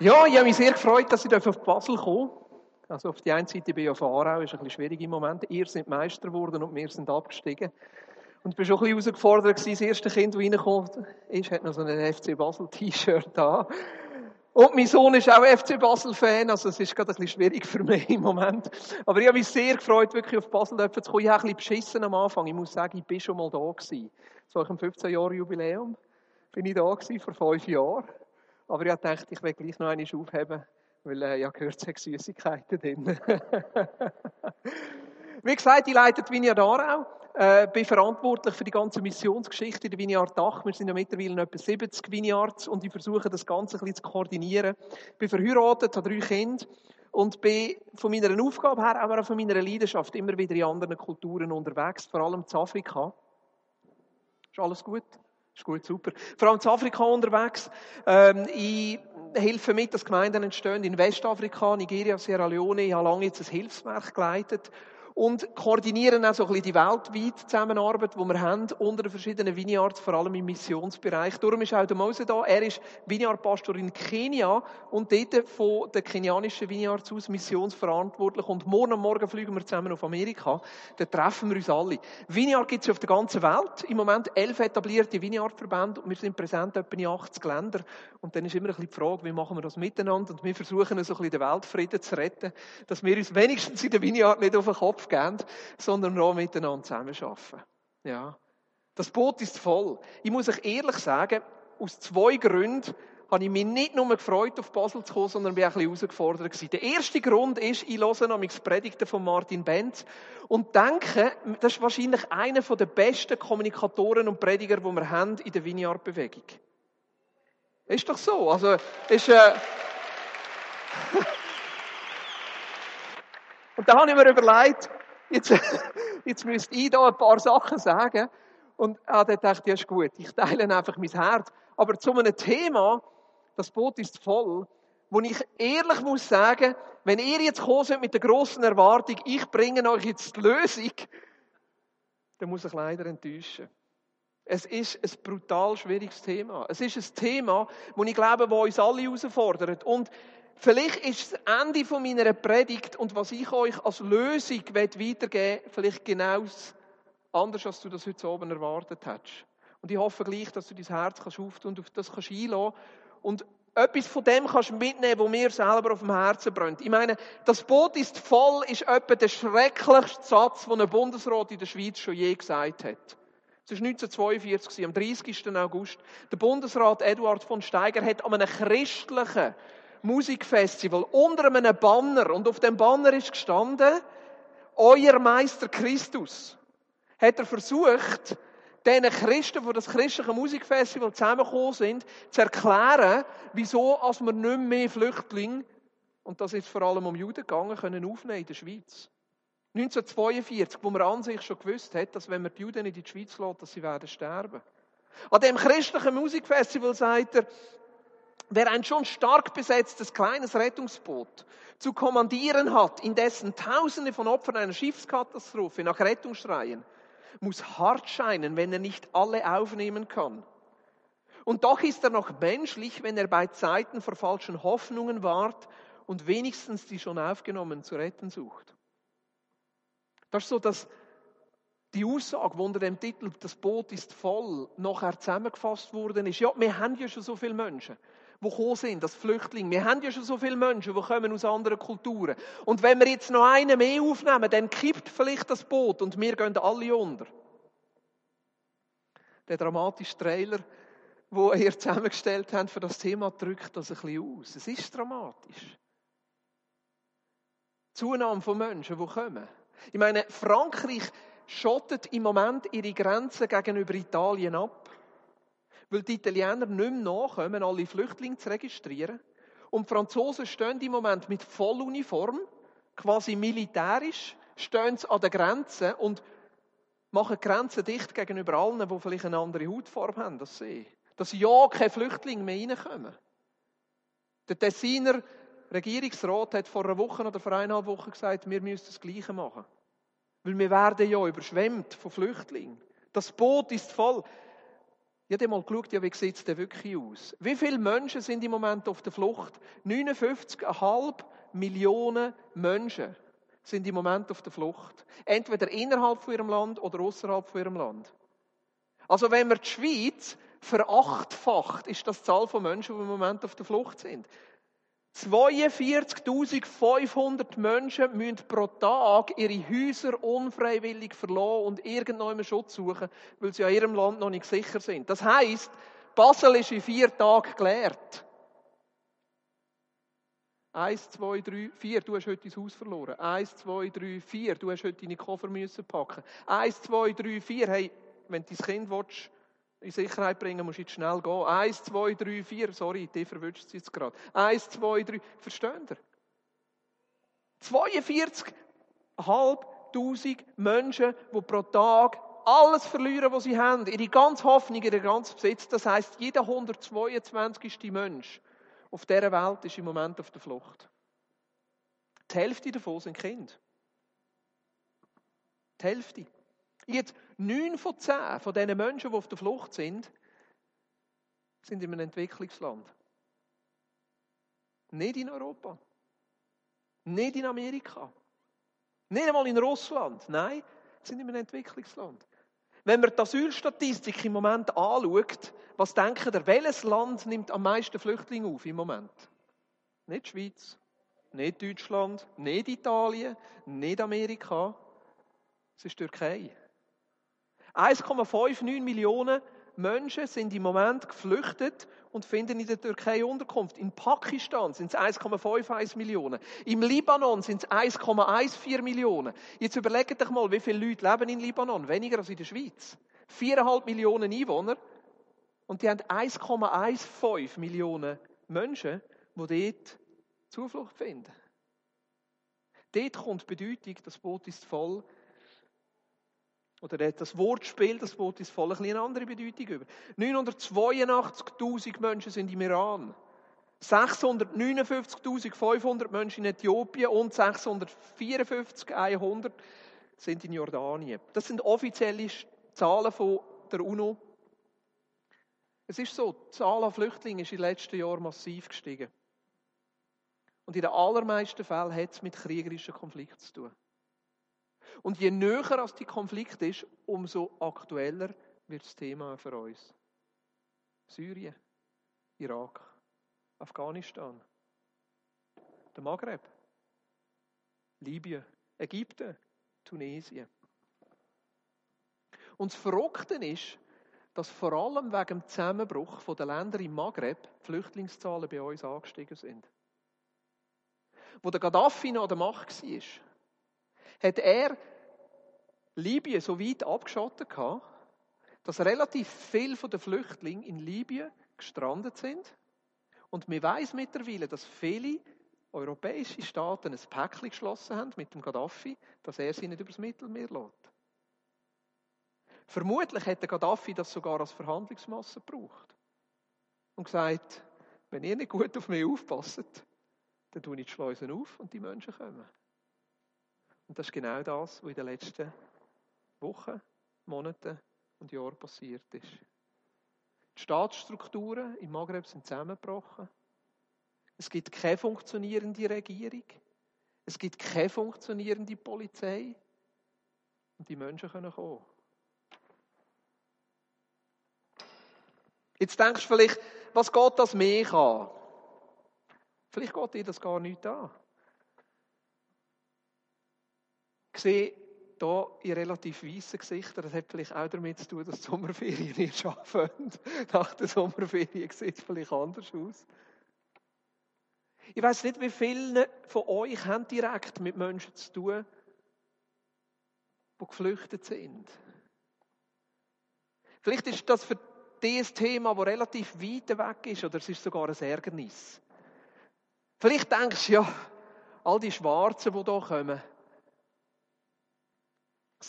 Ja, ich habe mich sehr gefreut, dass ich auf Basel komme. Also auf die einen Seite bin ich auf Aarau, ist ein bisschen schwierig im Moment. Ihr seid Meister geworden und wir sind abgestiegen. Und ich bin schon ein bisschen herausgefordert. Das erste Kind, das reinkommt, ist, hat noch so ein FC Basel T-Shirt da. Und mein Sohn ist auch FC Basel-Fan, also es ist gerade ein bisschen schwierig für mich im Moment. Aber ich habe mich sehr gefreut, wirklich auf Basel zu kommen. Ich habe ein bisschen beschissen am Anfang. Ich muss sagen, ich bin schon mal da gewesen. Zu eurem 15-Jahre-Jubiläum bin ich da gewesen, vor fünf Jahren. Aber ich gedacht, ich will gleich noch eine aufheben, weil äh, ja gehört es Süßigkeiten drin. Wie gesagt, ich leite die Vineyard Aarau, äh, bin verantwortlich für die ganze Missionsgeschichte in der Vineyard Dach. Wir sind ja mittlerweile etwa 70 Vineyards und ich versuche das Ganze ein bisschen zu koordinieren. Ich bin verheiratet, habe drei Kinder und bin von meiner Aufgabe her, aber auch von meiner Leidenschaft immer wieder in anderen Kulturen unterwegs, vor allem in Afrika. Ist alles gut? Ist gut, super. Vor allem in Afrika unterwegs. Ähm, ich helfe mit, dass Gemeinden entstehen in Westafrika, Nigeria, Sierra Leone. Ich habe lange jetzt ein Hilfswerk geleitet und koordinieren auch so ein bisschen die weltweite Zusammenarbeit, die wir haben unter den verschiedenen Vineyards, vor allem im Missionsbereich. Darum ist auch der Mose da. Er ist Vineyard-Pastor in Kenia und dort von der kenianischen Vineyards aus missionsverantwortlich. Und morgen am Morgen fliegen wir zusammen auf Amerika. Da treffen wir uns alle. Vineyard gibt es auf der ganzen Welt. Im Moment elf etablierte Vineyard-Verbände und wir sind präsent etwa in 80 Ländern. Und dann ist immer ein bisschen die Frage, wie machen wir das miteinander? Und wir versuchen so ein bisschen den Weltfrieden zu retten, dass wir uns wenigstens in der Vineyard nicht auf den Kopf Kopf geben, sondern auch miteinander zusammenarbeiten. Ja. Das Boot ist voll. Ich muss euch ehrlich sagen, aus zwei Gründen habe ich mich nicht nur gefreut, auf Basel zu kommen, sondern bin auch ein bisschen herausgefordert. Der erste Grund ist, ich höre noch Predigten von Martin Benz und denke, das ist wahrscheinlich einer der besten Kommunikatoren und Prediger, die wir haben in der Vineyard-Bewegung. Ist doch so. Also, ist, äh, Und da habe ich mir überlegt, jetzt, jetzt müsste ich da ein paar Sachen sagen. Und ah, dann dachte ich, ja, ist gut, ich teile einfach mein Herz. Aber zu einem Thema, das Boot ist voll, wo ich ehrlich muss sagen, wenn ihr jetzt kommt mit der großen Erwartung, ich bringe euch jetzt die Lösung, dann muss ich leider enttäuschen. Es ist ein brutal schwieriges Thema. Es ist ein Thema, wo ich glaube, wo uns alle herausfordert. Und Vielleicht ist das Ende von meiner Predigt und was ich euch als Lösung weitergeben will, vielleicht genau anders, als du das heute oben erwartet hättest. Und ich hoffe gleich, dass du dein Herz kannst und auf das kannst einlassen und etwas von dem kannst mitnehmen, was mir selber auf dem Herzen brennt. Ich meine, das Boot ist voll, ist etwa der schrecklichste Satz, den ein Bundesrat in der Schweiz schon je gesagt hat. Es war 1942, am 30. August. Der Bundesrat Eduard von Steiger hat an einem christlichen Musikfestival unter einem Banner und auf dem Banner ist gestanden, euer Meister Christus. Hat er versucht, den Christen, die das christliche Musikfestival zusammengekommen sind, zu erklären, wieso als wir nicht mehr Flüchtlinge, und das ist vor allem um Juden gegangen, können aufnehmen in der Schweiz. 1942, wo man an sich schon gewusst hat, dass wenn man die Juden in die Schweiz lässt, dass sie werden sterben. An dem christlichen Musikfestival sagt er, Wer ein schon stark besetztes kleines Rettungsboot zu kommandieren hat, in dessen Tausende von Opfern einer Schiffskatastrophe nach Rettung schreien, muss hart scheinen, wenn er nicht alle aufnehmen kann. Und doch ist er noch menschlich, wenn er bei Zeiten vor falschen Hoffnungen wahrt und wenigstens die schon aufgenommen zu retten sucht. Das ist so dass die Aussage, die unter dem Titel Das Boot ist voll nachher zusammengefasst worden ist. Ja, wir haben ja schon so viele Menschen die gekommen sind, als Flüchtlinge. Wir haben ja schon so viele Menschen, die kommen aus anderen Kulturen. Und wenn wir jetzt noch einen mehr aufnehmen, dann kippt vielleicht das Boot und wir gehen alle unter. Der dramatische Trailer, wo ihr zusammengestellt habt für das Thema, drückt das ein bisschen aus. Es ist dramatisch. Zunahme von Menschen, die kommen. Ich meine, Frankreich schottet im Moment ihre Grenzen gegenüber Italien ab weil die Italiener nicht mehr nachkommen, alle Flüchtlinge zu registrieren. Und die Franzosen stehen im Moment mit Volluniform, quasi militärisch, stehen sie an der Grenze und machen Grenzen dicht gegenüber allen, die vielleicht eine andere Hautfarbe haben, das sehe Dass ja keine Flüchtlinge mehr reinkommen. Der Tessiner Regierungsrat hat vor einer Woche oder vor eineinhalb Wochen gesagt, wir müssen das Gleiche machen. Weil wir werden ja überschwemmt von Flüchtlingen. Das Boot ist voll. Ich habe mal geschaut, ja, wie sieht es denn wirklich aus? Wie viele Menschen sind im Moment auf der Flucht? 59,5 Millionen Menschen sind im Moment auf der Flucht. Entweder innerhalb von ihrem Land oder außerhalb von ihrem Land. Also wenn man die Schweiz verachtfacht, ist das die Zahl von Menschen, die im Moment auf der Flucht sind. 42.500 Menschen müssen pro Tag ihre Häuser unfreiwillig verlassen und irgendwo Schutz suchen, weil sie in ihrem Land noch nicht sicher sind. Das heisst, Basel ist in vier Tagen geleert. Eins, zwei, drei, vier, du hast heute dein Haus verloren. Eins, zwei, drei, vier, du hast heute deine Koffer müssen packen. Eins, zwei, drei, vier, hey, wenn du dein Kind willst, in Sicherheit bringen, musst du jetzt schnell gehen. Eins, zwei, drei, vier. Sorry, die verwünscht es jetzt gerade. Eins, zwei, drei. Versteht ihr? 42.500 Menschen, die pro Tag alles verlieren, was sie haben. Ihre ganze Hoffnung, ihren ganzen Besitz. Das heisst, jeder 122. Mensch auf dieser Welt ist im Moment auf der Flucht. Die Hälfte davon sind Kinder. Die Hälfte. Jetzt neun von zehn von diesen Menschen, die auf der Flucht sind, sind in einem Entwicklungsland. Nicht in Europa. Nicht in Amerika. Nicht einmal in Russland. Nein, sind in einem Entwicklungsland. Wenn man die Asylstatistik im Moment anschaut, was denken ihr, welches Land nimmt am meisten Flüchtlinge auf im Moment? Nicht die Schweiz, nicht Deutschland, nicht Italien, nicht Amerika. Es ist Türkei. 1,59 Millionen Menschen sind im Moment geflüchtet und finden in der Türkei Unterkunft. In Pakistan sind es 1,51 Millionen. Im Libanon sind es 1,14 Millionen. Jetzt überlegt euch mal, wie viele Leute leben in Libanon? Weniger als in der Schweiz. 4,5 Millionen Einwohner. Und die haben 1,15 Millionen Menschen, die dort Zuflucht finden. Dort kommt die Bedeutung, das Boot ist voll, oder das Wortspiel, das Wort ist voll ein eine andere Bedeutung über. 982.000 Menschen sind im Iran. 659.500 Menschen in Äthiopien und 654.100 sind in Jordanien. Das sind offizielle Zahlen von der UNO. Es ist so, die Zahl an Flüchtlingen ist in den letzten Jahren massiv gestiegen. Und in den allermeisten Fällen hat es mit kriegerischen Konflikten zu tun. Und je näher als die Konflikt ist, umso aktueller wird das Thema für uns. Syrien, Irak, Afghanistan, der Maghreb, Libyen, Ägypten, Tunesien. Und das Verrückte ist, dass vor allem wegen dem Zusammenbruch der Länder im Maghreb die Flüchtlingszahlen bei uns angestiegen sind. Wo der Gaddafi noch an der Macht war, hat er Libyen so weit abgeschottet gehabt, dass relativ viele von den Flüchtlingen in Libyen gestrandet sind. Und man weiß mittlerweile, dass viele europäische Staaten ein Päckchen geschlossen haben mit dem Gaddafi, dass er sie nicht übers Mittelmeer lässt. Vermutlich hätte Gaddafi das sogar als Verhandlungsmasse gebraucht. Und gesagt, wenn ihr nicht gut auf mich aufpasst, dann tue ich die Schleusen auf und die Menschen kommen. Und das ist genau das, was in den letzten Wochen, Monaten und Jahren passiert ist. Die Staatsstrukturen im Maghreb sind zusammengebrochen. Es gibt keine funktionierende Regierung. Es gibt keine funktionierende Polizei. Und die Menschen können kommen. Jetzt denkst du vielleicht, was geht das mehr an? Vielleicht geht dir das gar nicht an. Ich sehe hier in relativ weißen Gesichtern, das hat vielleicht auch damit zu tun, dass die Sommerferien nicht anfangen. Nach der Sommerferien sieht es vielleicht anders aus. Ich weiß nicht, wie viele von euch haben direkt mit Menschen zu tun, die geflüchtet sind. Vielleicht ist das für dieses Thema, das relativ weit weg ist, oder es ist sogar ein Ärgernis. Vielleicht denkst du, ja, all die Schwarzen, die hier kommen,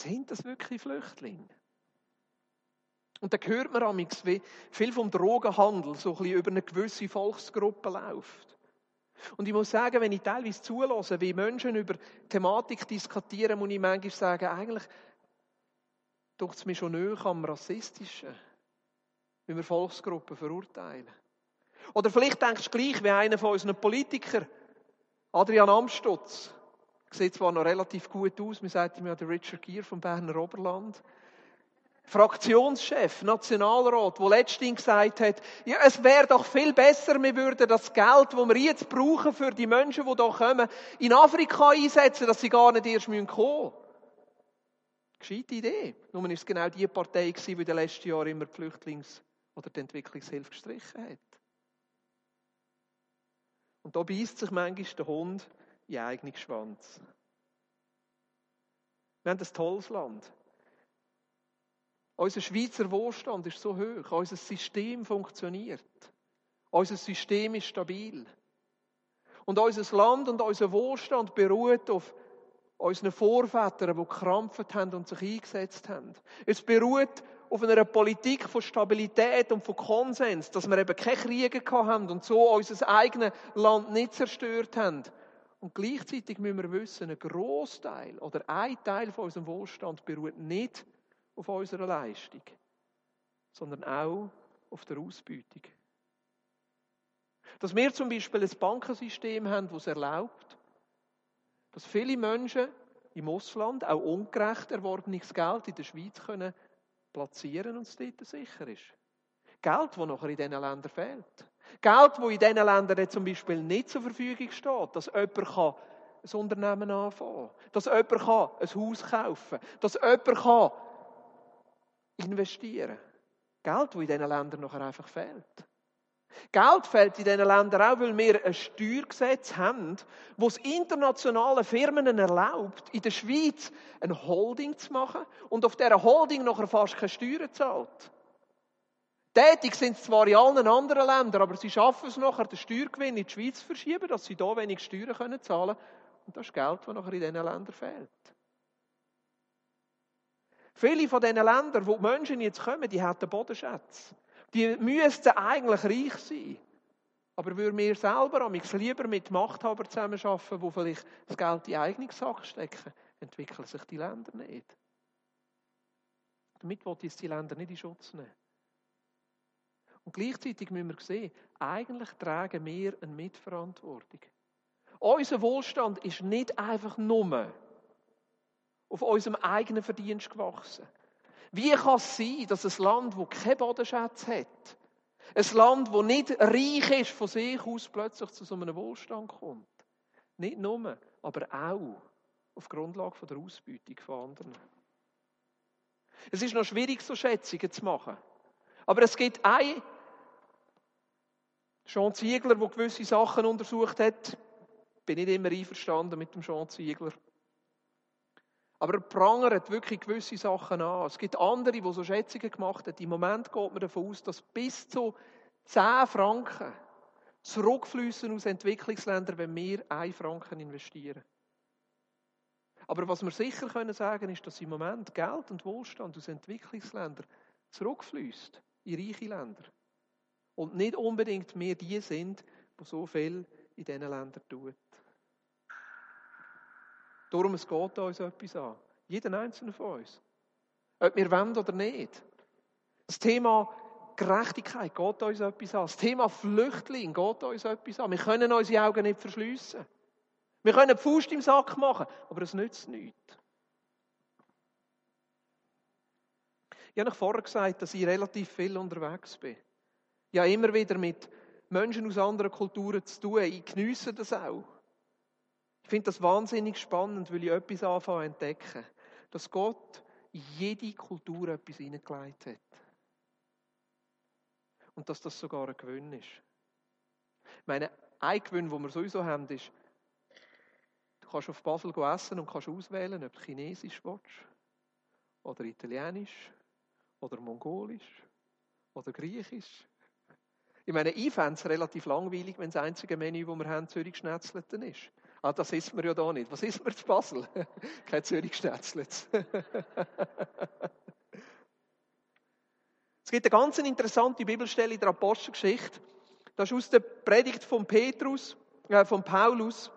sind das wirklich Flüchtlinge? Und da hört man amigs, wie viel vom Drogenhandel so ein bisschen über eine gewisse Volksgruppe läuft. Und ich muss sagen, wenn ich teilweise zulasse, wie Menschen über Thematik diskutieren, muss ich manchmal sagen, eigentlich tut es mir schon näher am Rassistischen. wie wir Volksgruppen verurteilen. Oder vielleicht denkst du gleich wie einer von unseren Politikern, Adrian Amstutz. Sieht zwar noch relativ gut aus, man sagt ihm ja der Richard Gier vom Berner Oberland. Fraktionschef, Nationalrat, wo letztens gesagt hat, ja, es wäre doch viel besser, wir würden das Geld, das wir jetzt brauchen für die Menschen, die hier kommen, in Afrika einsetzen, dass sie gar nicht erst kommen müssen. Gescheite Idee. Nur war es genau die Partei, die in den letzten Jahren immer die Flüchtlings- oder die Entwicklungshilfe gestrichen hat. Und da beißt sich manchmal der Hund in eigenen Schwanz. Wir haben ein tolles Land. Unser Schweizer Wohlstand ist so hoch. Unser System funktioniert. Unser System ist stabil. Und unser Land und unser Wohlstand beruht auf unseren Vorvätern, die gekrampft haben und sich eingesetzt haben. Es beruht auf einer Politik von Stabilität und von Konsens, dass wir eben keine Kriege haben und so unser eigenes Land nicht zerstört haben. Und gleichzeitig müssen wir wissen, ein Großteil oder ein Teil von unserem Wohlstand beruht nicht auf unserer Leistung, sondern auch auf der Ausbeutung. Dass wir zum Beispiel ein Bankensystem haben, das es erlaubt, dass viele Menschen im Ausland auch ungerecht erworbenes Geld in der Schweiz können platzieren und es dort sicher ist. Geld, das nachher in diesen Ländern fehlt. Geld, das in diesen Ländern zum Beispiel nicht zur Verfügung steht, dass jemand ein Unternehmen anfangen kann, dass jemand ein Haus kaufen kann, dass jemand investieren kann. Geld, das in diesen Ländern nachher einfach fehlt. Geld fehlt in diesen Ländern auch, weil wir ein Steuergesetz haben, das internationale Firmen erlaubt, in der Schweiz ein Holding zu machen und auf dieser Holding nachher fast keine Steuern zahlt. Tätig sind sie zwar in allen anderen Ländern, aber sie schaffen es nachher, den Steuergewinn in die Schweiz zu verschieben, dass sie hier wenig Steuern können zahlen können. Und das ist Geld, das nachher in diesen Ländern fehlt. Viele von diesen Ländern, wo die Menschen jetzt kommen, die haben Bodenschätze. Die müssten eigentlich reich sein. Aber würden wir selber am lieber mit Machthabern zusammenarbeiten, die vielleicht das Geld in die eigene Sache stecken, entwickeln sich die Länder nicht. Damit wollte ich die Länder nicht in Schutz nehmen. Und gleichzeitig müssen wir sehen, eigentlich tragen wir eine Mitverantwortung. Unser Wohlstand ist nicht einfach nur auf unserem eigenen Verdienst gewachsen. Wie kann es sein, dass ein Land, das keine Bodenschätze hat, ein Land, das nicht reich ist von sich aus, plötzlich zu so einem Wohlstand kommt? Nicht nur, aber auch auf Grundlage der Ausbeutung von anderen. Es ist noch schwierig, so Schätzungen zu machen. Aber es gibt ein Sean Ziegler, der gewisse Sachen untersucht hat. Bin nicht immer einverstanden mit dem Sean Ziegler. Aber er prangert wirklich gewisse Sachen an. Es gibt andere, die so Schätzungen gemacht haben. Im Moment geht man davon aus, dass bis zu 10 Franken zurückfließen aus Entwicklungsländern, wenn wir 1 Franken investieren. Aber was wir sicher können sagen, ist, dass im Moment Geld und Wohlstand aus Entwicklungsländern zurückfließt in reiche Länder. Und nicht unbedingt mehr die sind, die so viel in diesen Ländern tun. Darum, es geht uns etwas an. Jeden einzelnen von uns. Ob wir wollen oder nicht. Das Thema Gerechtigkeit geht uns etwas an. Das Thema Flüchtling geht uns etwas an. Wir können unsere Augen nicht verschliessen. Wir können die Faust im Sack machen, aber es nützt nichts. Ich habe vorher gesagt, dass ich relativ viel unterwegs bin. Habe immer wieder mit Menschen aus anderen Kulturen zu tun. Ich geniesse das auch. Ich finde das wahnsinnig spannend, weil ich etwas anfange zu entdecken. Dass Gott in jede Kultur etwas hineingelegt hat. Und dass das sogar ein Gewinn ist. Ich meine, ein Gewinn, den wir sowieso haben, ist, du kannst auf Basel essen und kannst auswählen, ob du Chinesisch willst, oder Italienisch, oder Mongolisch, oder Griechisch. Ich meine, ich fände es relativ langweilig, wenn das einzige Menü, das wir haben, Zürich Schnetzelten ist. Ah, das isst man ja da nicht. Was isst man zu Basel? Kein Zürich-Schnetzlitz. es gibt eine ganz interessante Bibelstelle in der Apostelgeschichte. Das ist aus der Predigt von Petrus, äh, von Paulus,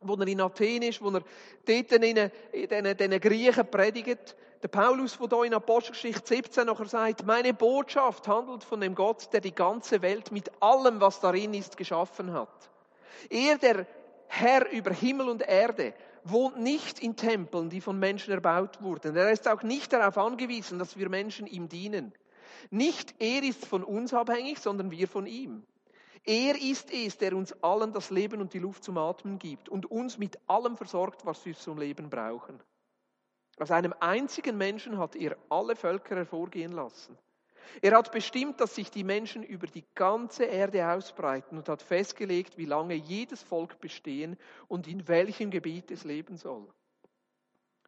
wo er in Athen ist, wo er dort in den, den Griechen predigt. Der Paulus, der hier in Apostelgeschichte 17 nachher sagt, meine Botschaft handelt von dem Gott, der die ganze Welt mit allem, was darin ist, geschaffen hat. Er, der Herr über Himmel und Erde, wohnt nicht in Tempeln, die von Menschen erbaut wurden. Er ist auch nicht darauf angewiesen, dass wir Menschen ihm dienen. Nicht er ist von uns abhängig, sondern wir von ihm. Er ist es, der uns allen das Leben und die Luft zum Atmen gibt und uns mit allem versorgt, was wir zum Leben brauchen. Aus einem einzigen Menschen hat er alle Völker hervorgehen lassen. Er hat bestimmt, dass sich die Menschen über die ganze Erde ausbreiten und hat festgelegt, wie lange jedes Volk bestehen und in welchem Gebiet es leben soll.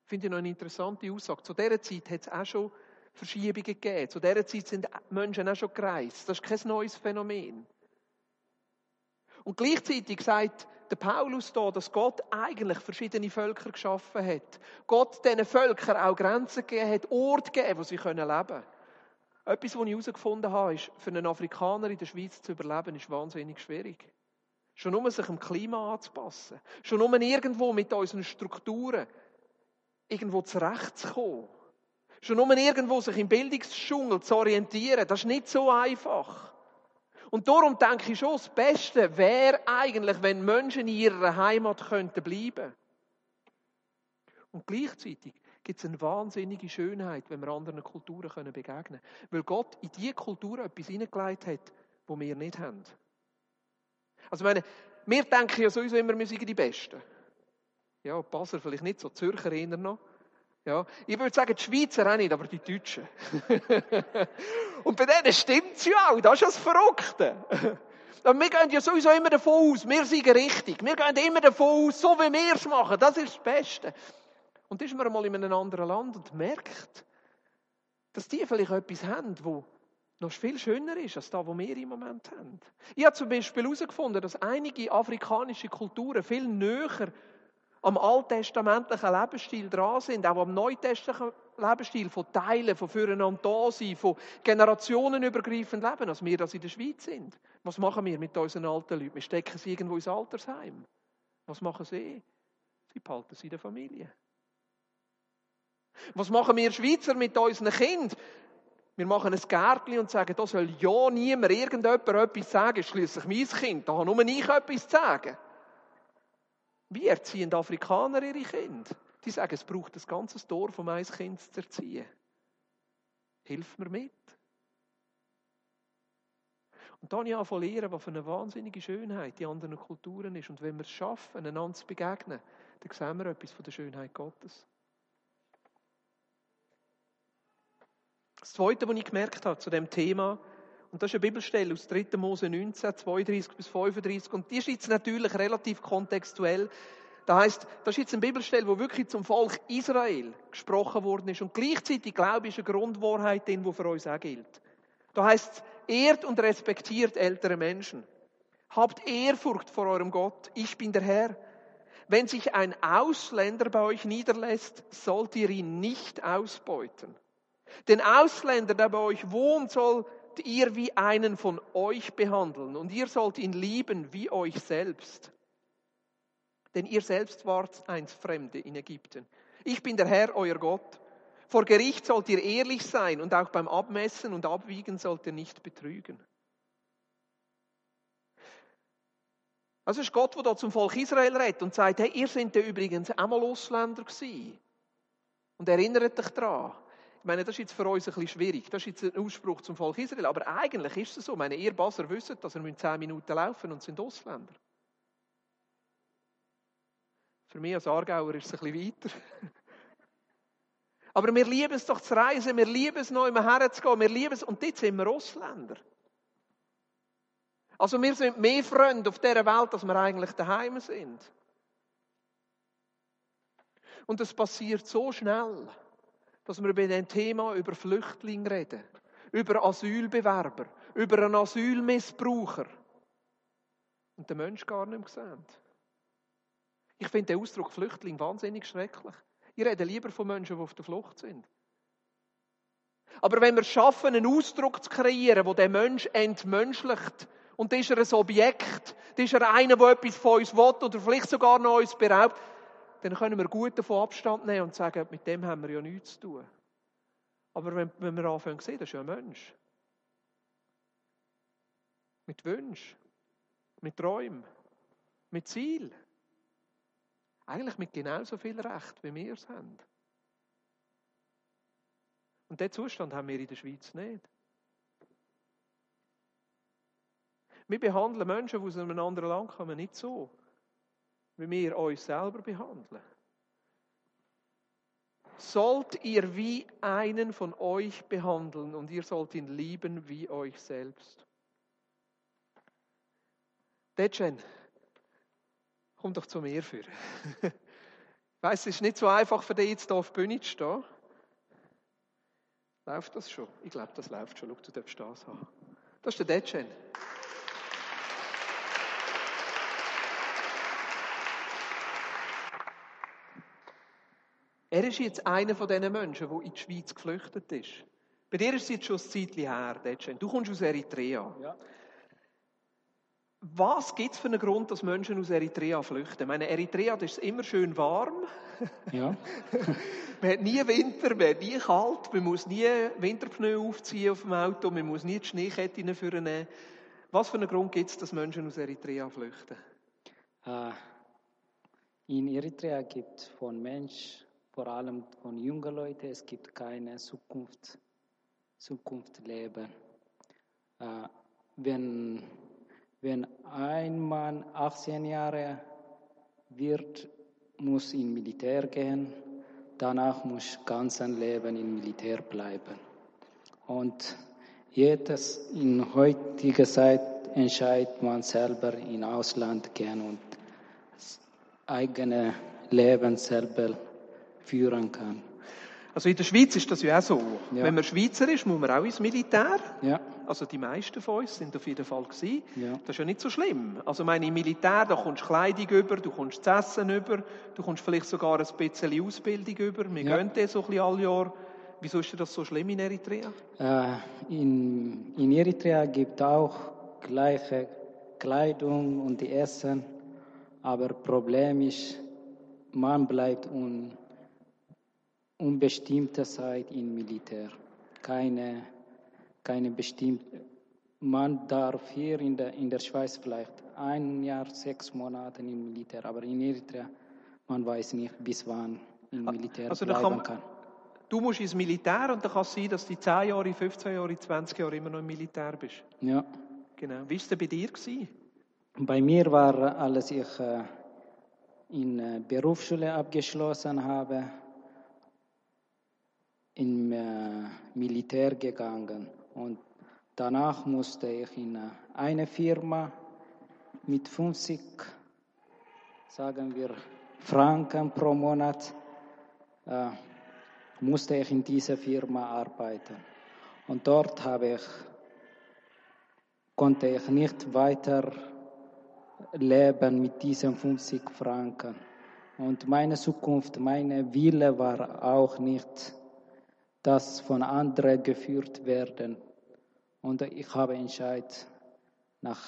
Finde ich noch eine interessante Aussage. Zu dieser Zeit hat es auch schon Verschiebungen gegeben. Zu dieser Zeit sind Menschen auch schon gereist. Das ist kein neues Phänomen. Und gleichzeitig sagt der Paulus da, dass Gott eigentlich verschiedene Völker geschaffen hat. Gott diesen Völkern auch Grenzen gegeben hat, Orte gegeben, wo sie leben können. Etwas, was ich herausgefunden habe, ist, für einen Afrikaner in der Schweiz zu überleben, ist wahnsinnig schwierig. Schon nur sich dem Klima anzupassen. Schon nur irgendwo mit unseren Strukturen irgendwo zurechtzukommen. Schon nur irgendwo sich im Bildungsdschungel zu orientieren. Das ist nicht so einfach. Und darum denke ich schon, das Beste wäre eigentlich, wenn Menschen in ihrer Heimat könnten bleiben. Und gleichzeitig gibt es eine wahnsinnige Schönheit, wenn wir anderen Kulturen können begegnen können. Weil Gott in diese Kultur etwas hineingelegt hat, wo wir nicht haben. Also, meine, wir denken ja sowieso immer, wir sind die Besten. Ja, Basel vielleicht nicht so, Zürcher eher noch. Ja, ich würde sagen, die Schweizer auch nicht, aber die Deutschen. Und bei denen stimmt es ja auch, das ist das Verrückte. Aber wir gehen ja sowieso immer davon aus, wir sind richtig. Wir gehen immer davon aus, so wie wir es machen, das ist das Beste. Und dann ist man einmal in einem anderen Land und merkt, dass die vielleicht etwas haben, wo noch viel schöner ist als das, was wir im Moment haben. Ich habe zum Beispiel herausgefunden, dass einige afrikanische Kulturen viel näher am alttestamentlichen Lebensstil dran sind, auch am neutestamentlichen Lebensstil von Teilen, von füreinander da sein, von generationenübergreifend leben, als wir das in der Schweiz sind. Was machen wir mit unseren alten Leuten? Wir stecken sie irgendwo ins Altersheim. Was machen sie? Sie behalten sie in der Familie. Was machen wir Schweizer mit unseren Kindern? Wir machen ein Gärtchen und sagen, da soll ja niemand irgendjemand etwas sagen, schließlich mein Kind, da habe nur ich etwas zu sagen. Wie erziehen Afrikaner ihre Kinder? Die sagen, es braucht ein ganzes Dorf, um ein Kind zu erziehen. Hilf mir mit. Und dann ja von lernen, was für eine wahnsinnige Schönheit die anderen Kulturen ist. Und wenn wir es schaffen, einander zu begegnen, dann sehen wir etwas von der Schönheit Gottes. Das Zweite, was ich gemerkt habe zu dem Thema, und das ist eine Bibelstelle aus 3. Mose 19, 32 bis 35, und die ist jetzt natürlich relativ kontextuell. Das heißt, das ist jetzt eine Bibelstelle, wo wirklich zum Volk Israel gesprochen worden ist. Und gleichzeitig, glaube ich, ist eine Grundwahrheit die für uns auch gilt. Da heißt es, ehrt und respektiert ältere Menschen. Habt Ehrfurcht vor eurem Gott. Ich bin der Herr. Wenn sich ein Ausländer bei euch niederlässt, sollt ihr ihn nicht ausbeuten. Den Ausländer, der bei euch wohnt, sollt ihr wie einen von euch behandeln und ihr sollt ihn lieben wie euch selbst. Denn ihr selbst wart einst Fremde in Ägypten. Ich bin der Herr, euer Gott. Vor Gericht sollt ihr ehrlich sein und auch beim Abmessen und Abwiegen sollt ihr nicht betrügen. Also ist Gott, der da zum Volk Israel redet und sagt, hey, ihr seid ja übrigens auch mal Ausländer gewesen. Und erinnert euch daran. Ich meine, das ist jetzt für uns ein bisschen schwierig. Das ist jetzt ein Ausspruch zum Volk Israel. Aber eigentlich ist es so. Meine, ihr Basser wisst, dass ihr zehn Minuten laufen und sind Ausländer. Für mich als Aargauer ist es ein bisschen weiter. Aber wir lieben es doch zu reisen, wir lieben es noch immer herzugehen, wir lieben es. Und jetzt sind wir Ausländer. Also wir sind mehr Freunde auf dieser Welt, als wir eigentlich daheim sind. Und es passiert so schnell dass wir bei dem Thema über Flüchtlinge reden, über Asylbewerber, über einen Asylmissbraucher und den Mensch gar nicht mehr sehen. Ich finde den Ausdruck Flüchtling wahnsinnig schrecklich. Ich rede lieber von Menschen, die auf der Flucht sind. Aber wenn wir schaffen, einen Ausdruck zu kreieren, wo der Mensch entmenschlicht, und ist er ein Objekt, ist er einer, der etwas von uns will oder vielleicht sogar noch uns beraubt, dann können wir gut davon Abstand nehmen und sagen, mit dem haben wir ja nichts zu tun. Aber wenn, wenn wir anfangen zu sehen, das ist ja ein Mensch. Mit Wünschen, mit Träumen, mit Ziel. Eigentlich mit genauso viel Recht, wie wir es haben. Und diesen Zustand haben wir in der Schweiz nicht. Wir behandeln Menschen, die aus einem anderen Land kommen, nicht so, wie wir uns selber behandeln. Sollt ihr wie einen von euch behandeln und ihr sollt ihn lieben wie euch selbst. Detschen, komm doch zu mir für. Ich weiss, es ist nicht so einfach für dich, jetzt hier auf der Bühne zu stehen. Läuft das schon? Ich glaube, das läuft schon. Schau, du darfst das haben. Das ist der Detschen. Er ist jetzt einer von diesen Menschen, der in die Schweiz geflüchtet ist. Bei dir ist es jetzt schon ein Zeitchen her, Detschen. Du kommst aus Eritrea. Ja. Was gibt es für einen Grund, dass Menschen aus Eritrea flüchten? Ich meine, Eritrea das ist immer schön warm. Ja. Man hat nie Winter, man hat nie kalt, man muss nie Winterpneu aufziehen auf dem Auto, man muss nie die Schneeketten führen. Was für einen Grund gibt es, dass Menschen aus Eritrea flüchten? Äh, in Eritrea gibt von Mensch, vor allem von jungen Leuten, es gibt keine Zukunft, Zukunftsleben. Äh, wenn, wenn ein Mann 18 Jahre wird, muss in Militär gehen, danach muss ganzen Leben im Militär bleiben. Und jedes in heutiger Zeit entscheidet man selber in Ausland gehen und eigene Leben selber führen kann. Also in der Schweiz ist das ja auch so. Ja. Wenn man Schweizer ist, muss man auch ins Militär. Ja, Also die meisten von uns sind auf jeden Fall gewesen. Ja. Das ist ja nicht so schlimm. Also meine, im Militär, da kommst du Kleidung über, du kommst das Essen über, du kommst vielleicht sogar ein bisschen Ausbildung über. Wir Ja. gehen das so ein bisschen alle Jahr. Wieso ist das so schlimm in Eritrea? äh, in, in Eritrea gibt auch gleiche Kleidung und die Essen, aber Problem ist, man bleibt un, unbestimmte Zeit im Militär. Keine, keine bestimmte. Man darf hier in der, in der Schweiz vielleicht ein Jahr, sechs Monate im Militär, aber in Eritrea, man weiß nicht, bis wann im Militär also bleiben kann- kann. Du musst ins Militär und dann kann es sein, dass du 10 Jahre, 15 Jahre, 20 Jahre immer noch im Militär bist. Ja. Genau. Wie war es denn bei dir? Gewesen? Bei mir war, als ich äh, in äh, Berufsschule abgeschlossen habe, im äh, Militär gegangen und danach musste ich in äh, eine Firma mit 50, sagen wir, Franken pro Monat, äh, musste ich in dieser Firma arbeiten. Und dort habe ich, konnte ich nicht weiter leben mit diesen 50 Franken. Und meine Zukunft, meine Wille war auch nicht, dass von anderen geführt werden. Und ich habe entschieden, nach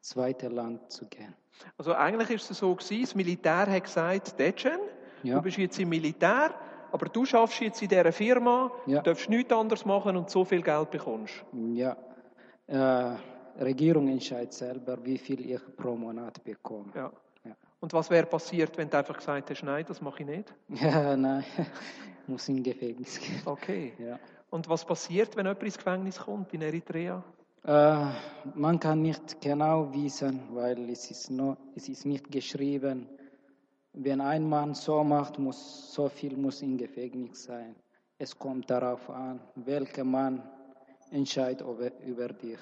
zweitem Land zu gehen. Also eigentlich ist es so gewesen, das Militär hat gesagt, Dechen, Ja. du bist jetzt im Militär, aber du schaffst jetzt in dieser Firma, Ja. darfst nichts anderes machen und so viel Geld bekommst. Ja, äh, Regierung entscheidet selber, wie viel ich pro Monat bekomme. Ja. Und was wäre passiert, wenn du einfach gesagt hast, nein, das mache ich nicht? Ja, nein, muss in Gefängnis gehen. Okay. Ja. Und was passiert, wenn jemand ins Gefängnis kommt in Eritrea? Äh, man kann nicht genau wissen, weil es ist, no, es ist nicht geschrieben. Wenn ein Mann so macht, muss so viel muss im Gefängnis sein. Es kommt darauf an, welcher Mann entscheidet über, über dich.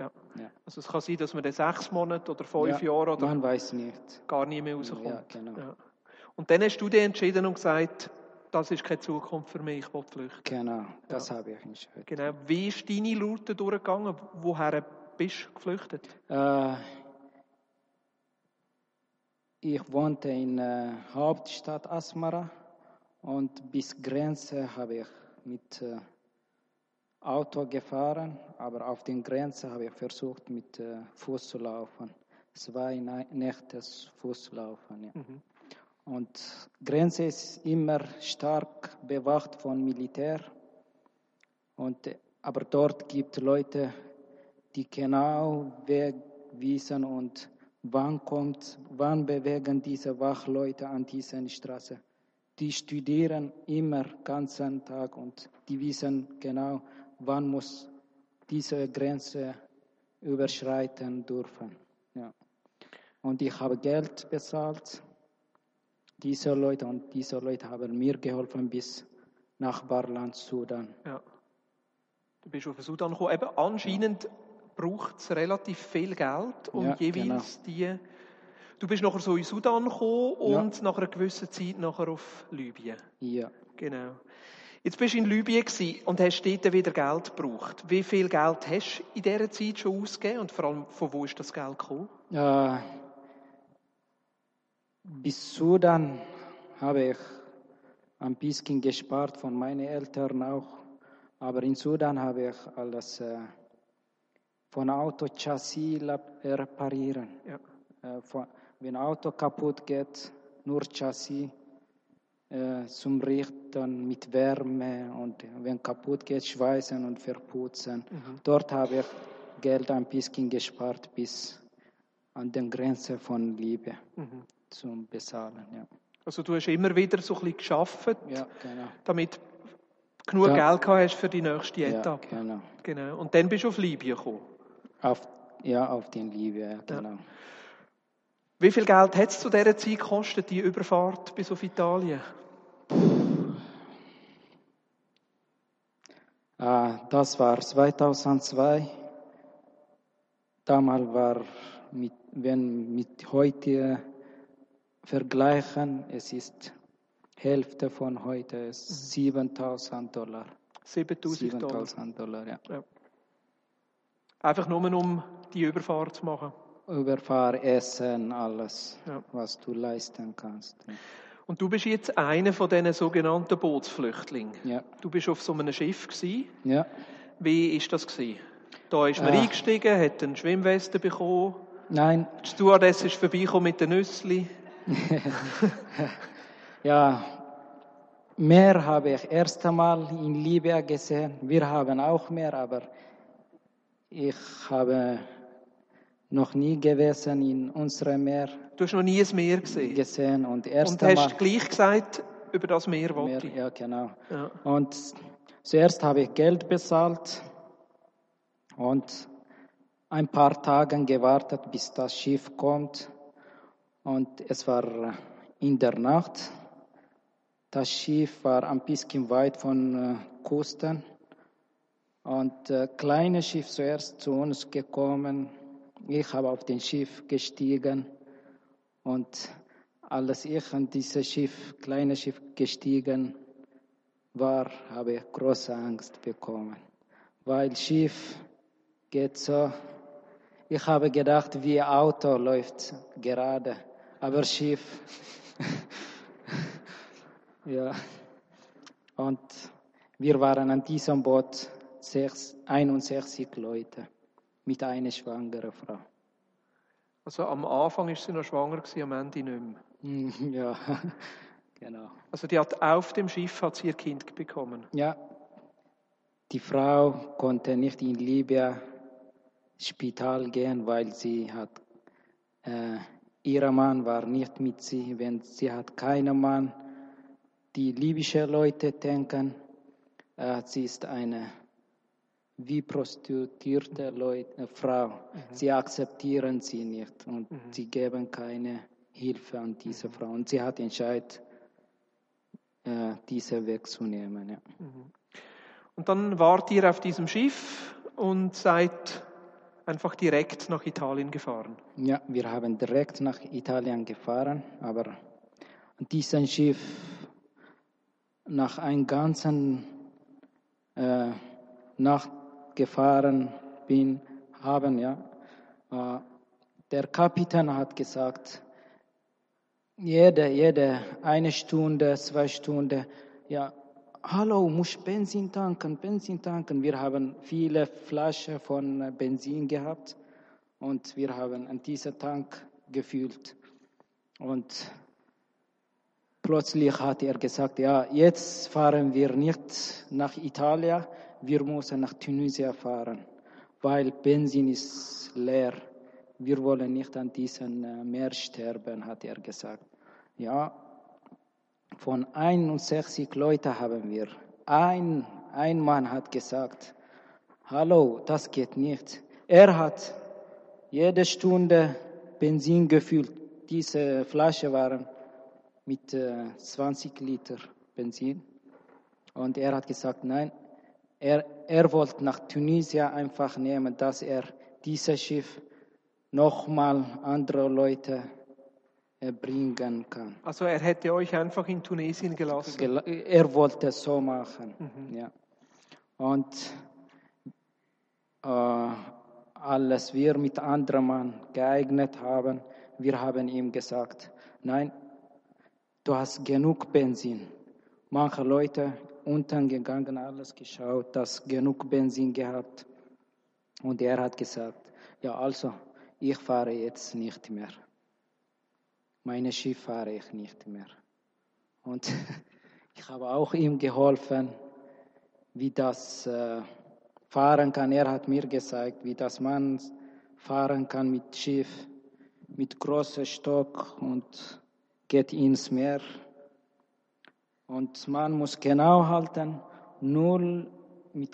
Ja. Ja. Also es kann sein, dass man dann sechs Monate oder fünf Ja, Jahre oder Man weiß nicht. gar nie mehr rauskommt. Ja, genau. Ja. Und dann hast du dich entschieden und gesagt, das ist keine Zukunft für mich, ich will flüchten. Genau, das habe ich entschieden. Genau. Wie ist deine Route durchgegangen? Woher bist du geflüchtet? Äh, ich wohnte in der Hauptstadt Asmara und bis Grenze habe ich mit äh, Auto gefahren, aber auf den Grenze habe ich versucht mit äh, Fuß zu laufen. Zwei Nä- Nächte Fuß zu laufen. Ja. Mhm. Und Grenze ist immer stark bewacht von Militär Und, aber dort gibt Leute, die genau Weg wissen und wann kommt, wann bewegen diese Wachleute an dieser Straße. Die studieren immer ganzen Tag und die wissen genau, wann muss diese Grenze überschreiten dürfen. Ja. Und ich habe Geld bezahlt, diese Leute und diese Leute haben mir geholfen bis Nachbarland Sudan. Ja. Du bist auf den Sudan gekommen. Eben, anscheinend braucht es relativ viel Geld, um Ja, jeweils die. Du bist nachher so in Sudan gekommen Ja. und nach einer gewissen Zeit nachher auf Libyen. Ja. Genau. Jetzt bist du in Libyen und hast dort wieder Geld gebraucht. Wie viel Geld hast du in dieser Zeit schon ausgegeben und vor allem von wo ist das Geld gekommen? Äh, bis Sudan habe ich ein bisschen gespart von meinen Eltern auch. Aber in Sudan habe ich alles äh, von Auto Chassis lab- reparieren. Ja. Äh, von, wenn Auto kaputt geht, nur Chassis äh, zum Richten mit Wärme und wenn kaputt geht, schweißen und verputzen. Dort habe ich Geld ein bisschen gespart bis an den Grenze von Liebe Mhm. zum Bezahlen. Ja, Also du hast immer wieder so ein bisschen geschafft, ja genau. damit genug Ja. Geld hast für die nächste Ja, Etappe. genau. Genau. Und dann bist du auf Libyen gekommen. Auf, ja, auf den ja, genau. Wie viel Geld hat es zu dieser Zeit gekostet, die Überfahrt bis auf Italien? Ah, das war 2002. Damals war, mit, wenn mit heute vergleichen, es ist Hälfte von heute, ist 7000 Dollar. 7000 Dollar. 7000 Dollar, ja. Einfach nur, um die Überfahrt zu machen. Überfahr, Essen, alles, Ja. was du leisten kannst. Und du bist jetzt einer von diesen sogenannten Bootsflüchtlingen. Ja, Du bist auf so einem Schiff gewesen. ja. Wie ist das gewesen? Da ist man Ah. eingestiegen, hat eine Schwimmweste bekommen. Nein, Die Stewardess ist vorbeigekommen mit den Nüssli. Ja, mehr habe ich erst einmal in Libyen gesehen. Wir haben auch mehr, aber ich habe noch nie gewesen in unserem Meer Du hast noch nie ein Meer gesehen. gesehen und erst Und hast gleich gesagt, über das Meer wollte ich. ja genau. Ja. Und zuerst habe ich Geld bezahlt und ein paar Tage gewartet, bis das Schiff kommt. Und es war in der Nacht. Das Schiff war ein bisschen weit von äh, Küsten. Und äh, kleines Schiff zuerst zu uns gekommen. Ich habe auf den Schiff gestiegen und als ich an dieses Schiff, kleines Schiff gestiegen war, habe ich große Angst bekommen, weil Schiff geht so. Ich habe gedacht, wie Auto läuft gerade, aber Schiff. ja. Und wir waren an diesem Boot sechs, 61 Leute mit einer schwangeren Frau. Also am Anfang ist sie noch schwanger gewesen, am Ende nicht mehr. Ja, genau. Also die hat auf dem Schiff hat sie ihr Kind bekommen. Ja, die Frau konnte nicht in Libyen Spital gehen, weil sie hat, äh, ihr Mann war nicht mit sie. Wenn sie hat keinen Mann, die libysche Leute denken, äh, sie ist eine wie prostituierte Leute, äh, Frau. Sie akzeptieren sie nicht und sie geben keine Hilfe an diese Frau. Und sie hat entschieden, äh, diesen Weg zu nehmen. Ja. Und dann wart ihr auf diesem Schiff und seid einfach direkt nach Italien gefahren. Ja, wir haben direkt nach Italien gefahren, aber diesem Schiff nach einer ganzen äh, Nacht gefahren bin, haben ja, äh, der Kapitän hat gesagt, jede, jede eine Stunde, zwei Stunden, ja, hallo, muss Benzin tanken, Benzin tanken. Wir haben viele Flaschen von Benzin gehabt und wir haben an diesen Tank gefüllt. Und plötzlich hat er gesagt, ja, jetzt fahren wir nicht nach Italien, wir müssen nach Tunesien fahren, weil Benzin ist leer. Wir wollen nicht an diesem äh, Meer sterben, hat er gesagt. Ja, von 61 Leuten haben wir. Ein, ein Mann hat gesagt, hallo, das geht nicht. Er hat jede Stunde Benzin gefüllt. Diese Flasche waren mit äh, 20 Liter Benzin. Und er hat gesagt, nein, er, er wollte nach Tunesien einfach nehmen, dass er dieses Schiff nochmal andere Leute bringen kann. Also er hätte euch einfach in Tunesien gelassen. Er wollte es so machen. Mhm. Ja. Und äh, als wir mit anderen Mann geeignet haben, wir haben ihm gesagt, nein, du hast genug Benzin. Manche Leute unten gegangen, alles geschaut, dass genug Benzin gehabt. Und er hat gesagt, ja also, ich fahre jetzt nicht mehr. Meine Schiff fahre ich nicht mehr. Und ich habe auch ihm geholfen, wie das äh, fahren kann. Er hat mir gezeigt, wie das man fahren kann mit Schiff, mit großem Stock und geht ins Meer. Und man muss genau halten, nur mit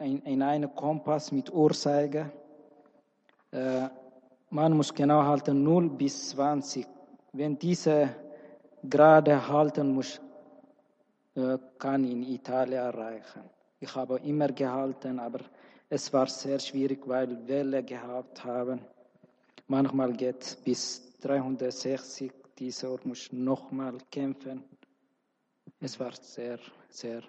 in, in einem Kompass mit Uhrzeiger. Äh, man muss genau halten 0 bis 20. Wenn diese gerade halten muss, äh, kann in Italien erreichen. Ich habe immer gehalten, aber es war sehr schwierig, weil Welle gehabt haben. Manchmal geht bis 360. Dieser muss nochmal kämpfen. Es war sehr, sehr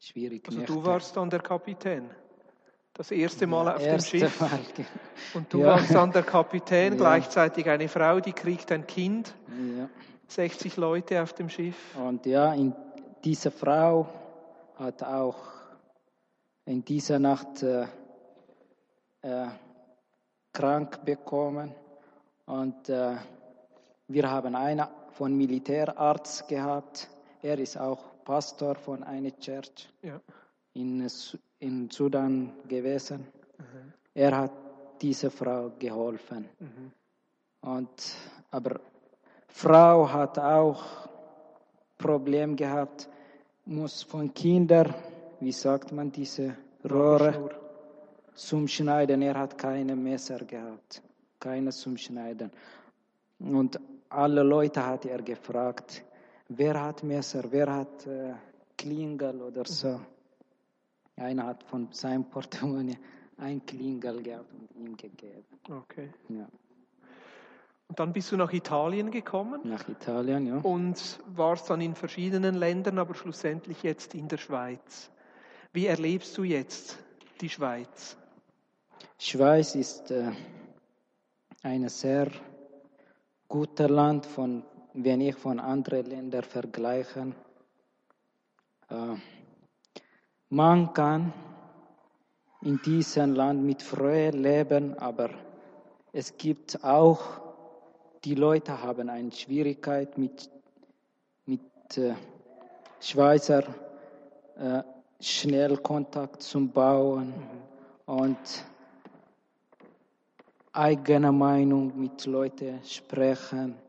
schwierig. Also du warst dann der Kapitän? Das erste Mal auf erste dem Schiff. Mal. Und du ja. warst dann der Kapitän, ja. gleichzeitig eine Frau, die kriegt ein Kind. Ja. 60 Leute auf dem Schiff. Und ja, in, diese Frau hat auch in dieser Nacht äh, äh, krank bekommen. Und äh, wir haben einen von Militärarzt gehabt er ist auch Pastor von einer Church ja. in, in Sudan gewesen. Mhm. Er hat dieser Frau geholfen. Mhm. Und, aber Frau hat auch Problem gehabt, muss von Kindern, wie sagt man, diese Rohre zum Schneiden. Er hat keine Messer gehabt, keine zum Schneiden. Und alle Leute hat er gefragt, wer hat Messer, wer hat äh, Klingel oder so. Einer hat von seinem Portemonnaie ein Klingel gehabt und ihm gegeben. Okay. Ja. Und dann bist du nach Italien gekommen? Nach Italien, ja. Und warst dann in verschiedenen Ländern, aber schlussendlich jetzt in der Schweiz. Wie erlebst du jetzt die Schweiz? Schweiz ist äh, ein sehr gutes Land von wenn ich von anderen Ländern vergleiche, äh, man kann in diesem Land mit Freude leben, aber es gibt auch, die Leute haben eine Schwierigkeit mit, mit äh, Schweizer äh, schnell Kontakt zu bauen mhm. und eigene Meinung mit Leuten sprechen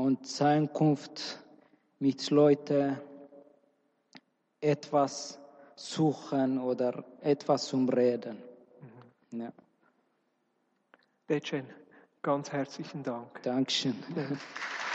und Zusammenkunft mit Leuten etwas suchen oder etwas zum Reden. Mhm. Ja. Dechen, ganz herzlichen Dank. Dankeschön. Ja.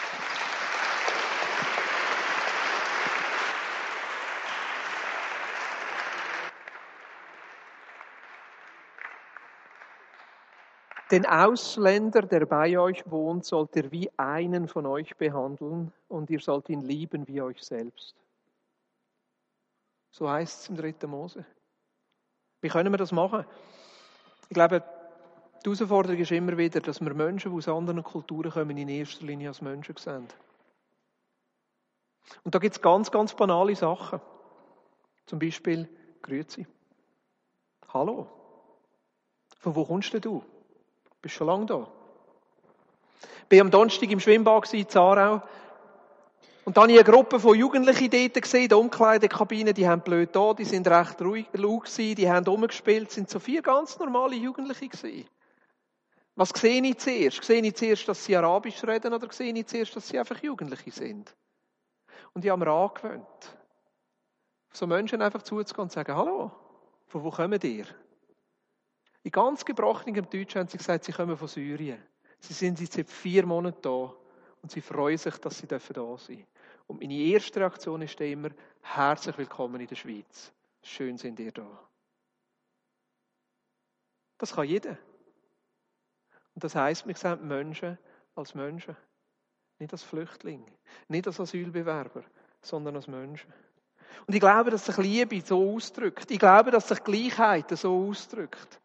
Den Ausländer, der bei euch wohnt, sollt ihr wie einen von euch behandeln und ihr sollt ihn lieben wie euch selbst. So heißt es im 3. Mose. Wie können wir das machen? Ich glaube, die Herausforderung ist immer wieder, dass wir Menschen, die aus anderen Kulturen kommen, in erster Linie als Menschen sehen. Und da gibt es ganz, ganz banale Sachen. Zum Beispiel Grüezi. Hallo. Von wo kommst denn du? Bist schon lange da? Ich war am Donnerstag im Schwimmbad in Zarau. Und dann habe ich eine Gruppe von Jugendlichen dort gesehen, die Umkleidekabine, die haben blöd da, die sind recht ruhig, gewesen, die haben rumgespielt, sind so vier ganz normale Jugendliche gewesen. Was sehe ich zuerst? Sehe ich zuerst, dass sie Arabisch reden oder sehe ich zuerst, dass sie einfach Jugendliche sind? Und ich habe mir angewöhnt, so Menschen einfach zuzugehen und zu sagen, hallo, von wo kommen ihr? In ganz gebrochenem Deutsch haben sie gesagt, sie kommen von Syrien. Sie sind jetzt seit vier Monaten da und sie freuen sich, dass sie da sein dürfen. Und meine erste Reaktion ist immer, herzlich willkommen in der Schweiz. Schön sind ihr da. Das kann jeder. Und das heißt, wir sehen Menschen als Menschen. Nicht als Flüchtlinge, nicht als Asylbewerber, sondern als Menschen. Und ich glaube, dass sich Liebe so ausdrückt. Ich glaube, dass sich Gleichheit so ausdrückt.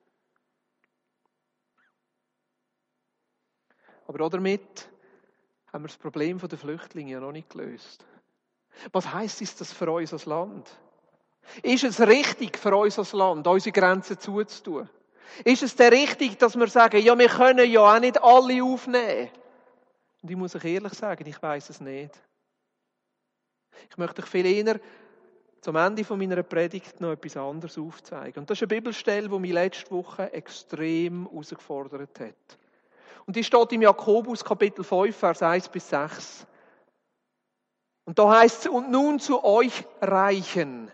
Aber auch damit haben wir das Problem der Flüchtlinge ja noch nicht gelöst. Was heißt es das für uns als Land? Ist es richtig für uns als Land, unsere Grenzen zuzutun? Ist es denn richtig, dass wir sagen, ja, wir können ja auch nicht alle aufnehmen? Und ich muss euch ehrlich sagen, ich weiß es nicht. Ich möchte euch viel eher zum Ende von meiner Predigt noch etwas anderes aufzeigen. Und das ist eine Bibelstelle, die mich letzte Woche extrem herausgefordert hat. Und die steht im Jakobus Kapitel 5, Vers 1 bis 6. Und da heißt es, und nun zu euch Reichen,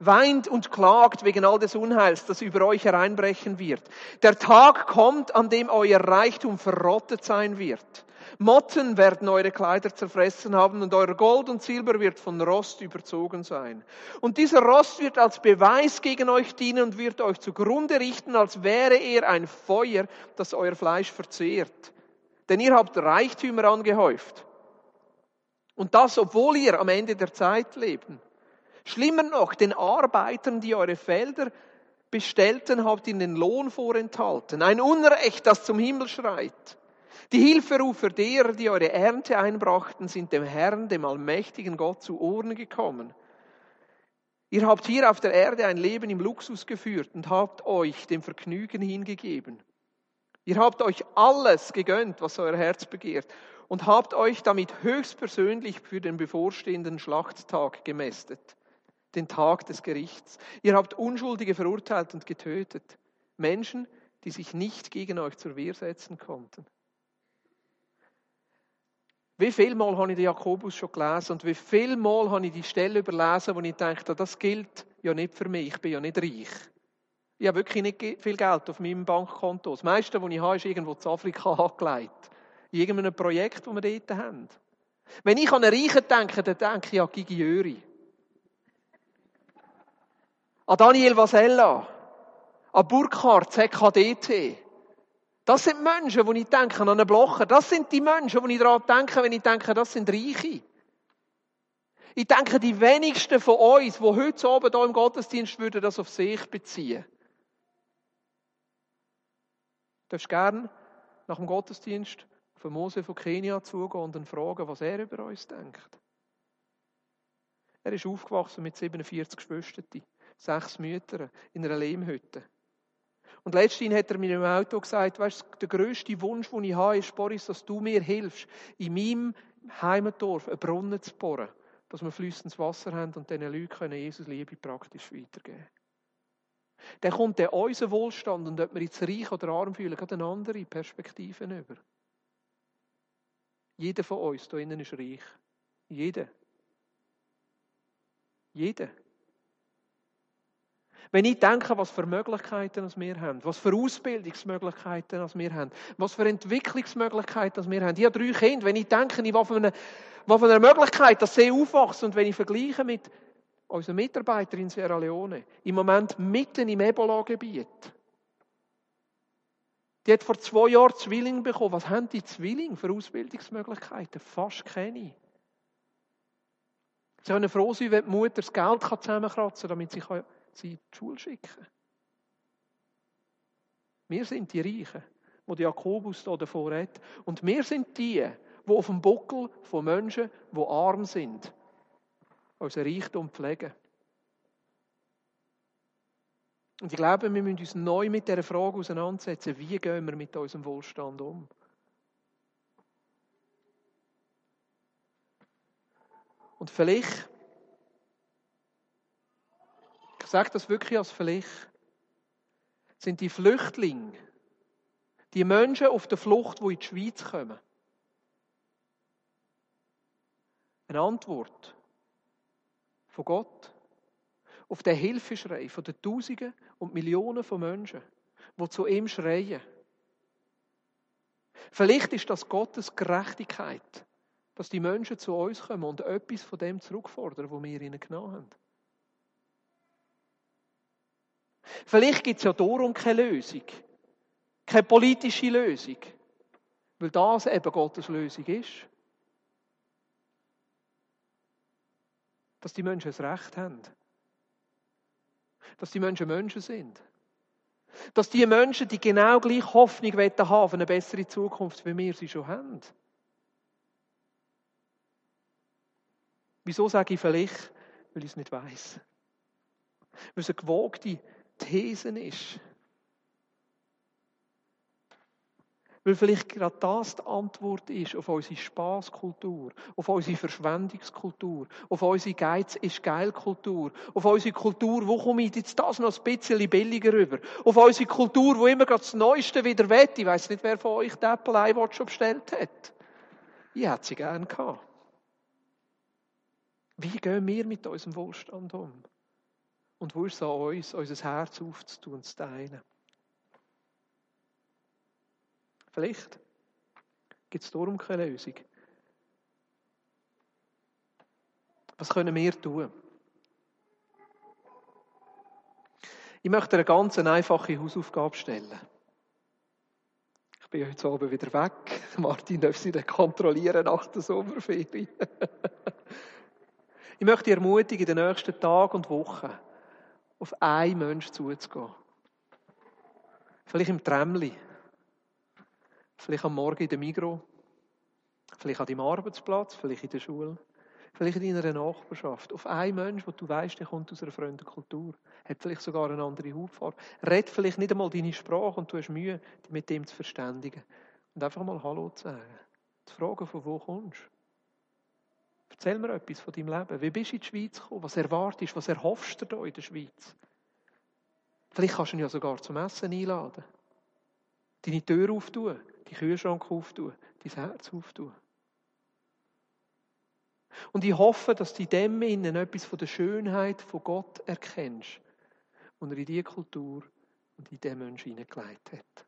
weint und klagt wegen all des Unheils, das über euch hereinbrechen wird. Der Tag kommt, an dem euer Reichtum verrottet sein wird. Motten werden eure Kleider zerfressen haben und euer Gold und Silber wird von Rost überzogen sein. Und dieser Rost wird als Beweis gegen euch dienen und wird euch zugrunde richten, als wäre er ein Feuer, das euer Fleisch verzehrt. Denn ihr habt Reichtümer angehäuft. Und das, obwohl ihr am Ende der Zeit leben. Schlimmer noch, den Arbeitern, die eure Felder bestellten, habt ihr den Lohn vorenthalten. Ein Unrecht, das zum Himmel schreit. Die Hilferufer derer, die eure Ernte einbrachten, sind dem Herrn, dem allmächtigen Gott, zu Ohren gekommen. Ihr habt hier auf der Erde ein Leben im Luxus geführt und habt euch dem Vergnügen hingegeben. Ihr habt euch alles gegönnt, was euer Herz begehrt und habt euch damit höchstpersönlich für den bevorstehenden Schlachttag gemästet, den Tag des Gerichts. Ihr habt Unschuldige verurteilt und getötet, Menschen, die sich nicht gegen euch zur Wehr setzen konnten. Wie viel Mal habe ich den Jakobus schon gelesen und wie viel Mal habe ich die Stelle überlesen, wo ich denke, das gilt ja nicht für mich, ich bin ja nicht reich. Ich habe wirklich nicht viel Geld auf meinem Bankkonto. Das meiste, was ich habe, ist irgendwo zu Afrika angelegt. In irgendeinem Projekt, das wir dort haben. Wenn ich an einen Reichen denke, dann denke ich an Gigi Jöri. An Daniel Vasella. An Burkhardt, ZKDT. Das sind Menschen, wo ich denke an einen Blocher. Das sind die Menschen, wo ich daran denke, wenn ich denke, das sind Reiche. Ich denke, die wenigsten von uns, die heute oben hier im Gottesdienst würden das auf sich beziehen. Du darfst gerne nach dem Gottesdienst von Mose von Kenia zugehen und ihn fragen, was er über uns denkt. Er ist aufgewachsen mit 47 Geschwistern, sechs Müttern in einer Lehmhütte. Und letztens hat er mir im Auto gesagt, weißt du, der grösste Wunsch, den ich habe, ist, Boris, dass du mir hilfst, in meinem Heimatdorf einen Brunnen zu bohren, dass wir flüssendes Wasser haben und diesen Leuten können Jesus Liebe praktisch weitergeben Dann kommt der unser Wohlstand und ob wir jetzt reich oder arm fühlen, gerade eine andere Perspektive über. Jeder von uns hier innen ist reich. Jeder. Jeder. Wenn ich denke, was für Möglichkeiten wir haben, was für Ausbildungsmöglichkeiten wir haben, was für Entwicklungsmöglichkeiten wir haben. Ich habe drei Kinder. Wenn ich denke, was für einer, einer Möglichkeit, dass sie aufwachsen und wenn ich vergleiche mit unseren Mitarbeitern in Sierra Leone, im Moment mitten im Ebola-Gebiet, die hat vor zwei Jahren Zwilling bekommen. Was haben die Zwillinge für Ausbildungsmöglichkeiten? Fast keine. Sie können froh sein, wenn die Mutter das Geld zusammenkratzen kann, damit sie sie in die Schule schicken. Wir sind die Reichen, wo die Jakobus hier davor hat. Und wir sind die, die auf dem Buckel von Menschen, die arm sind, unser Reichtum pflegen. Und ich glaube, wir müssen uns neu mit dieser Frage auseinandersetzen, wie gehen wir mit unserem Wohlstand um? Und vielleicht, ich sage das wirklich als vielleicht, sind die Flüchtlinge, die Menschen auf der Flucht, die in die Schweiz kommen, eine Antwort von Gott auf den Hilfeschrei von den Tausenden und Millionen von Menschen, die zu ihm schreien. Vielleicht ist das Gottes Gerechtigkeit, dass die Menschen zu uns kommen und etwas von dem zurückfordern, was wir ihnen genommen haben. Vielleicht gibt es ja darum keine Lösung, keine politische Lösung, weil das eben Gottes Lösung ist. Dass die Menschen das Recht haben. Dass die Menschen Menschen sind. Dass die Menschen die genau gleiche Hoffnung haben auf eine bessere Zukunft, wie wir sie schon haben. Wieso sage ich vielleicht? Weil ich es nicht weiß. Weil es eine gewogte These ist. Weil vielleicht gerade das die Antwort ist auf unsere Spaßkultur, auf unsere Verschwendungskultur, auf unsere Geiz ist geil Kultur, auf unsere Kultur, wo komme ich jetzt das noch ein bisschen billiger rüber, auf unsere Kultur, wo immer gerade das Neueste wieder wett. Ich weiß nicht, wer von euch den Apple iWatch schon bestellt hat. Ich hätte sie gern gehabt. Wie gehen wir mit unserem Wohlstand um? Und wo ist es an uns, unser Herz aufzutun und zu teilen? Vielleicht gibt es darum keine Lösung. Was können wir tun? Ich möchte eine ganz einfache Hausaufgabe stellen. Ich bin heute Abend wieder weg. Martin darf sie dann kontrollieren nach der Sommerferien. ich möchte ermutigen, in den nächsten Tagen und Wochen auf einen Menschen zuzugehen. Vielleicht im Tramli Vielleicht am Morgen in der Migro, vielleicht an deinem Arbeitsplatz, vielleicht in der Schule, vielleicht in deiner Nachbarschaft. Auf einen Mensch, wo du weißt, der kommt aus einer fremden Kultur, hat vielleicht sogar eine andere Hautfarbe, red vielleicht nicht einmal deine Sprache und du hast Mühe, dich mit dem zu verständigen. Und einfach mal Hallo zu sagen. Zu fragen, von wo kommst du? Erzähl mir etwas von deinem Leben. Wie bist du in die Schweiz gekommen? Was erwartest du? Was erhoffst du da in der Schweiz? Vielleicht kannst du ihn ja sogar zum Essen einladen. Deine Tür auftun die Kühlschrank auftun, dein Herz auftun. Und ich hoffe, dass du in dem Innen etwas von der Schönheit von Gott erkennst, und er in diese Kultur und in den Menschen hineingelegt hat.